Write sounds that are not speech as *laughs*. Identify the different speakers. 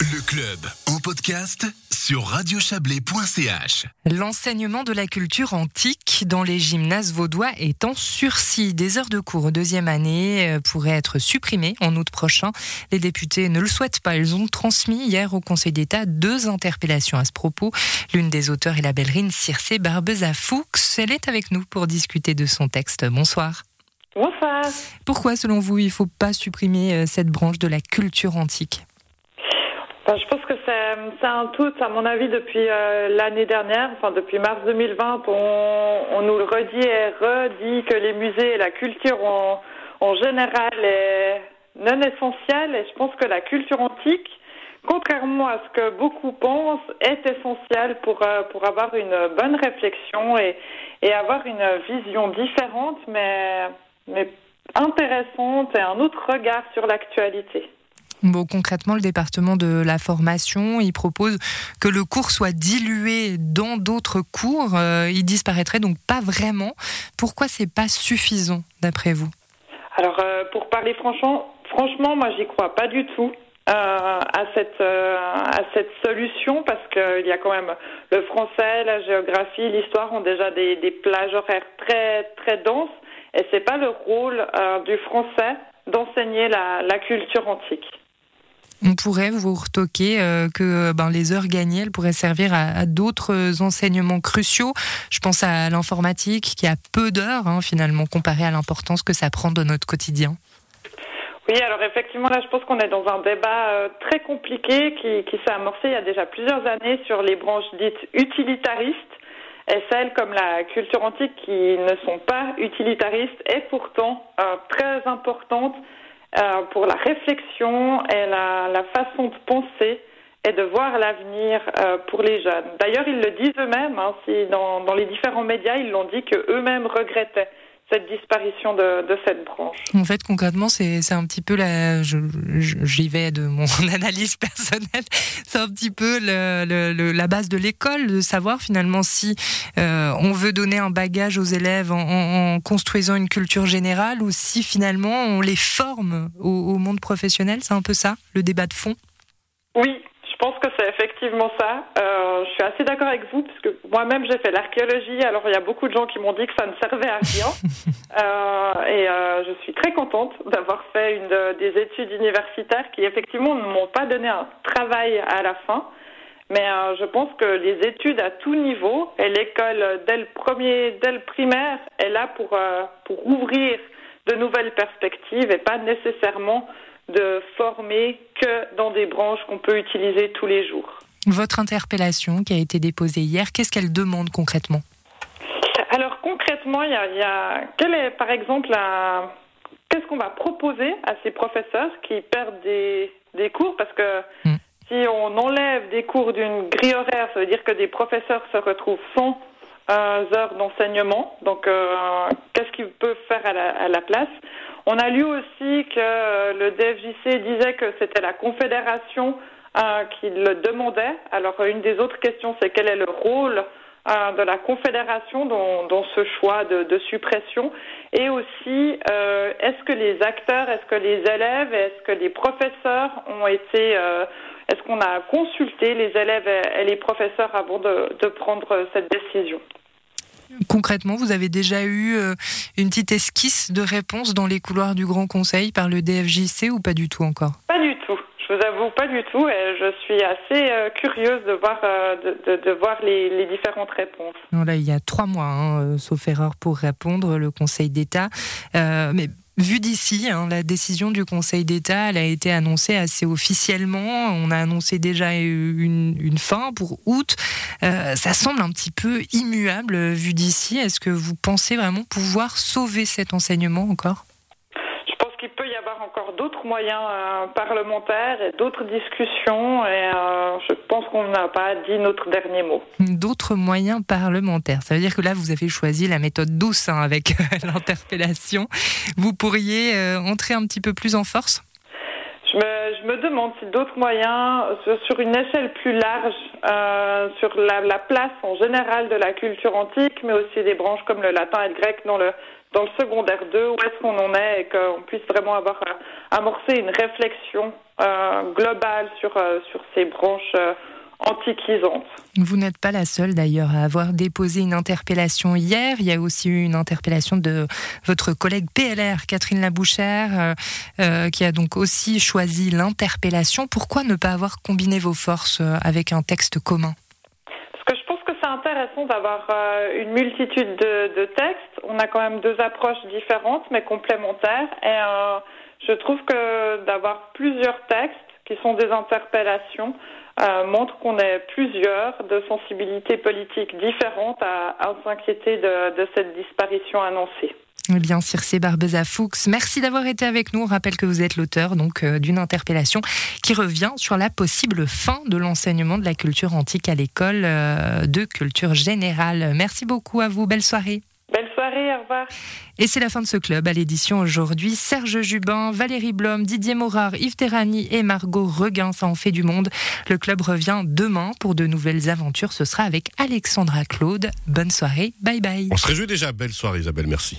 Speaker 1: Le club en podcast sur radiochablais.ch.
Speaker 2: L'enseignement de la culture antique dans les gymnases vaudois est en sursis. Des heures de cours deuxième année euh, pourraient être supprimées en août prochain. Les députés ne le souhaitent pas. Ils ont transmis hier au Conseil d'État deux interpellations à ce propos. L'une des auteurs est la ballerine Circé Barbeza Fuchs. Elle est avec nous pour discuter de son texte. Bonsoir.
Speaker 3: Bonsoir.
Speaker 2: Pourquoi, selon vous, il ne faut pas supprimer euh, cette branche de la culture antique?
Speaker 3: Je pense que c'est un tout, à mon avis, depuis euh, l'année dernière, enfin depuis mars 2020, on, on nous redit et redit que les musées et la culture en, en général est non essentielle. Et je pense que la culture antique, contrairement à ce que beaucoup pensent, est essentielle pour, euh, pour avoir une bonne réflexion et, et avoir une vision différente, mais, mais intéressante et un autre regard sur l'actualité.
Speaker 2: Bon, concrètement, le département de la formation, il propose que le cours soit dilué dans d'autres cours. Euh, il disparaîtrait donc pas vraiment. Pourquoi c'est pas suffisant, d'après vous?
Speaker 3: Alors, euh, pour parler franchement, franchement, moi, j'y crois pas du tout. euh, à cette à cette solution parce qu'il y a quand même le français, la géographie, l'histoire ont déjà des, des plages horaires très très denses et c'est pas le rôle du français d'enseigner la, la culture antique.
Speaker 2: On pourrait vous retoquer euh, que ben, les heures gagnées elles pourraient servir à, d'autres enseignements cruciaux. Je pense à l'informatique qui a peu d'heures hein, finalement comparé à l'importance que ça prend dans notre quotidien.
Speaker 3: Oui, alors effectivement, là, je pense qu'on est dans un débat euh, très compliqué qui, s'est amorcé il y a déjà plusieurs années sur les branches dites utilitaristes et celles comme la culture antique qui ne sont pas utilitaristes et pourtant euh, très importantes euh, pour la réflexion et la, façon de penser et de voir l'avenir euh, pour les jeunes. D'ailleurs, ils le disent eux-mêmes, hein, dans, dans les différents médias, ils l'ont dit qu'eux-mêmes regrettaient cette disparition de, de, cette branche.
Speaker 2: En fait, concrètement, c'est un petit peu la. J'y vais de mon *laughs* analyse personnelle. C'est un petit peu le, le, la base de l'école, de savoir finalement si euh, on veut donner un bagage aux élèves en, en, en, construisant une culture générale ou si finalement on les forme au, au monde professionnel. C'est un peu ça, le débat de fond?
Speaker 3: Oui, pense que c'est effectivement ça. Euh, je suis assez d'accord avec vous, puisque moi-même j'ai fait l'archéologie, alors il y a beaucoup de gens qui m'ont dit que ça ne servait à rien. *laughs* euh, et euh, je suis très contente d'avoir fait une de, des études universitaires qui effectivement ne m'ont pas donné un travail à la fin. Mais euh, je pense que les études à tout niveau, et l'école dès le premier, dès le primaire, est là pour, euh, pour ouvrir de nouvelles perspectives et pas nécessairement de former que dans des branches qu'on peut utiliser tous les jours.
Speaker 2: Votre interpellation qui a été déposée hier, qu'est-ce qu'elle demande concrètement?
Speaker 3: Alors concrètement, il y a, il y a quel est par exemple la qu'est-ce qu'on va proposer à ces professeurs qui perdent des, des cours? Parce que mm. si on enlève des cours d'une grille horaire, ça veut dire que des professeurs se retrouvent sans euh, heures d'enseignement. Donc euh, qu'est-ce qu'ils peuvent faire à la, à la place? On a lu aussi que le DFJC disait que c'était la Confédération euh, qui le demandait. Alors, une des autres questions, c'est quel est le rôle euh, de la Confédération dans, ce choix de, suppression? Et aussi, euh, est-ce que les acteurs, est-ce que les élèves, est-ce que les professeurs ont été... est-ce qu'on a consulté les élèves et, les professeurs avant de prendre cette décision?
Speaker 2: Concrètement, vous avez déjà eu euh, une petite esquisse de réponse dans les couloirs du Grand Conseil par le DFJC ou pas du tout encore?
Speaker 3: Pas du tout. Je vous avoue pas du tout et je suis assez euh, curieuse de voir, euh, de, de, de, voir les, les, différentes réponses.
Speaker 2: Non, là, il y a trois mois, hein, sauf erreur pour répondre, le Conseil d'État. mais Vu d'ici, hein, la décision du Conseil d'État, elle a été annoncée assez officiellement. On a annoncé déjà une, fin pour août. Euh, ça semble un petit peu immuable vu d'ici. Est-ce que vous pensez vraiment pouvoir sauver cet enseignement encore
Speaker 3: Je pense qu'il peut y encore d'autres moyens euh, parlementaires et d'autres discussions. Et euh, je pense qu'on n'a pas dit notre dernier mot.
Speaker 2: D'autres moyens parlementaires. Ça veut dire que là, vous avez choisi la méthode douce hein, avec *laughs* l'interpellation. Vous pourriez euh, entrer un petit peu plus en force?
Speaker 3: Je me, je me, demande si d'autres moyens, sur une échelle plus large, euh, sur la, la, place en général de la culture antique, mais aussi des branches comme le latin et le grec dans le, dans le secondaire 2, où est-ce qu'on en est et qu'on puisse vraiment avoir amorcé une réflexion globale sur, sur ces branches
Speaker 2: Vous n'êtes pas la seule d'ailleurs à avoir déposé une interpellation hier. Il y a aussi eu une interpellation de votre collègue PLR, Catherine Labouchère, qui a donc aussi choisi l'interpellation. Pourquoi ne pas avoir combiné vos forces avec un texte commun?
Speaker 3: Intéressant d'avoir euh, une multitude de, textes. On a quand même deux approches différentes mais complémentaires. Et euh, je trouve que d'avoir plusieurs textes qui sont des interpellations euh, montre qu'on est plusieurs de sensibilités politiques différentes à, s'inquiéter de cette disparition annoncée.
Speaker 2: Eh bien, Circe Barbeza Fuchs, merci d'avoir été avec nous. On rappelle que vous êtes l'auteur donc euh, d'une interpellation qui revient sur la possible fin de l'enseignement de la culture antique à l'école euh, de culture générale. Merci beaucoup à vous. Belle soirée.
Speaker 3: Revoir.
Speaker 2: Et c'est la fin de ce club. À l'édition aujourd'hui, Serge Jubin, Valérie Blom, Didier Morard, Yves Terrani et Margot Reguin. Ça en fait du monde. Le club revient demain pour de nouvelles aventures. Ce sera avec Alexandra Claude. Bonne soirée. Bye bye.
Speaker 4: On se réjouit déjà. Belle soirée, Isabelle. Merci.